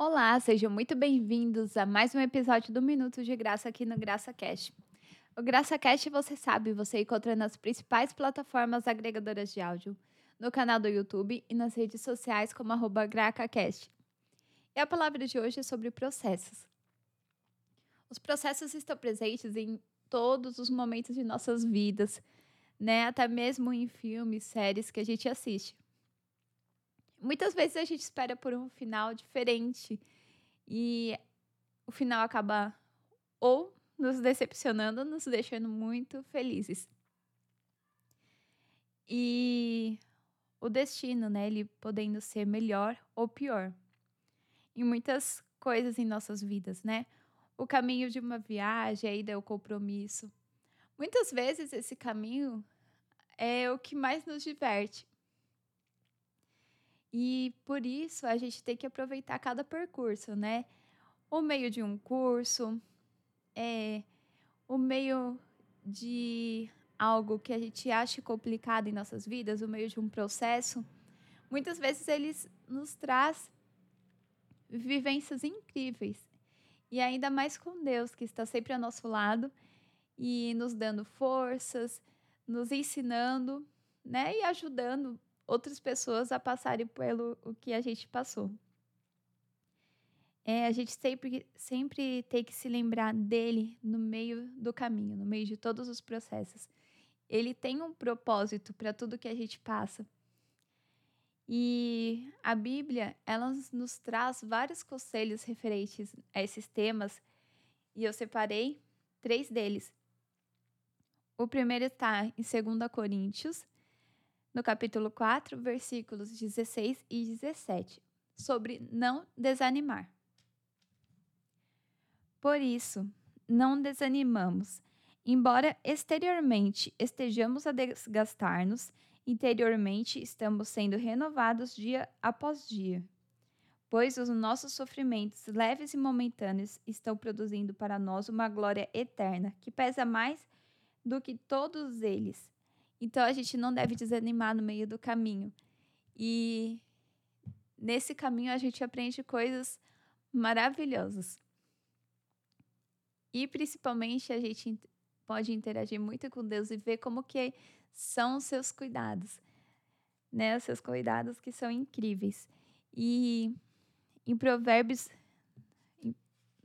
Olá, sejam muito bem-vindos a mais um episódio do Minuto de Graça aqui no Graça Cash. O Graça Cash, você sabe, você encontra nas principais plataformas agregadoras de áudio, no canal do YouTube e nas redes sociais como arroba GracaCast. E a palavra de hoje é sobre processos. Os processos estão presentes em todos os momentos de nossas vidas, né? Até mesmo em filmes, séries que a gente assiste. Muitas vezes a gente espera por um final diferente e o final acaba ou nos decepcionando, nos deixando muito felizes. E o destino, né, ele podendo ser melhor ou pior em muitas coisas em nossas vidas, né? O caminho de uma viagem, a ida ao compromisso. Muitas vezes esse caminho é o que mais nos diverte. E por isso a gente tem que aproveitar cada percurso, né? O meio de um curso, é, o meio de algo que a gente acha complicado em nossas vidas, o meio de um processo, muitas vezes eles nos traz vivências incríveis. E ainda mais com Deus, que está sempre ao nosso lado e nos dando forças, nos ensinando, né, e ajudando outras pessoas a passarem pelo o que a gente passou. É, a gente sempre, sempre tem que se lembrar dele no meio do caminho, no meio de todos os processos. Ele tem um propósito para tudo que a gente passa. E a Bíblia, ela nos traz vários conselhos referentes a esses temas, e eu separei três deles. O primeiro está em 2 Coríntios, no capítulo 4, versículos 16 e 17, sobre não desanimar. Por isso, não desanimamos. Embora exteriormente estejamos a desgastar-nos, interiormente estamos sendo renovados dia após dia. Pois os nossos sofrimentos leves e momentâneos estão produzindo para nós uma glória eterna que pesa mais do que todos eles então a gente não deve desanimar no meio do caminho. E nesse caminho a gente aprende coisas maravilhosas. E principalmente a gente pode interagir muito com Deus e ver como que são os seus cuidados. Né? Os seus cuidados que são incríveis. E em Provérbios,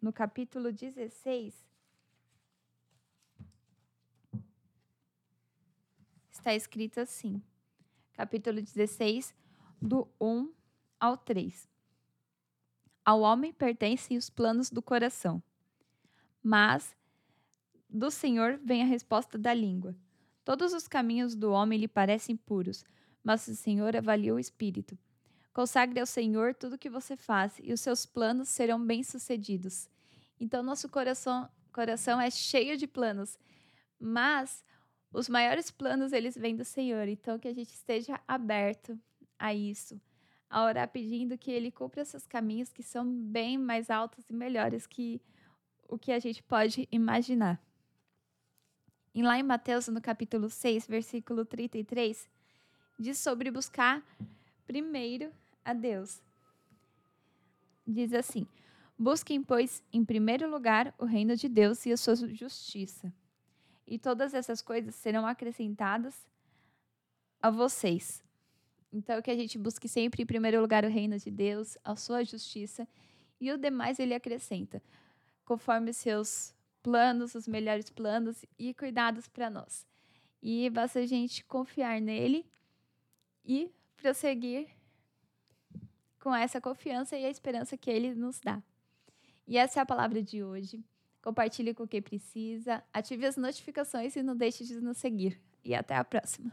no capítulo 16, está escrito assim, capítulo 16, do 1 ao 3. Ao homem pertencem os planos do coração, mas do Senhor vem a resposta da língua. Todos os caminhos do homem lhe parecem puros, mas o Senhor avalia o espírito. Consagre ao Senhor tudo o que você faz, e os seus planos serão bem-sucedidos. Então, nosso coração, coração é cheio de planos, mas os maiores planos eles vêm do Senhor, então que a gente esteja aberto a isso, a orar pedindo que ele cumpra esses caminhos que são bem mais altos e melhores que o que a gente pode imaginar. E lá em Mateus, no capítulo 6, versículo 33, diz sobre buscar primeiro a Deus. Diz assim: Busquem, pois, em primeiro lugar o reino de Deus e a sua justiça e todas essas coisas serão acrescentadas a vocês. Então, que a gente busque sempre, em primeiro lugar, o reino de Deus, a sua justiça, e o demais ele acrescenta, conforme seus planos, os melhores planos e cuidados para nós. E basta a gente confiar nele e prosseguir com essa confiança e a esperança que ele nos dá. E essa é a palavra de hoje. Compartilhe com quem precisa, ative as notificações e não deixe de nos seguir. E até a próxima!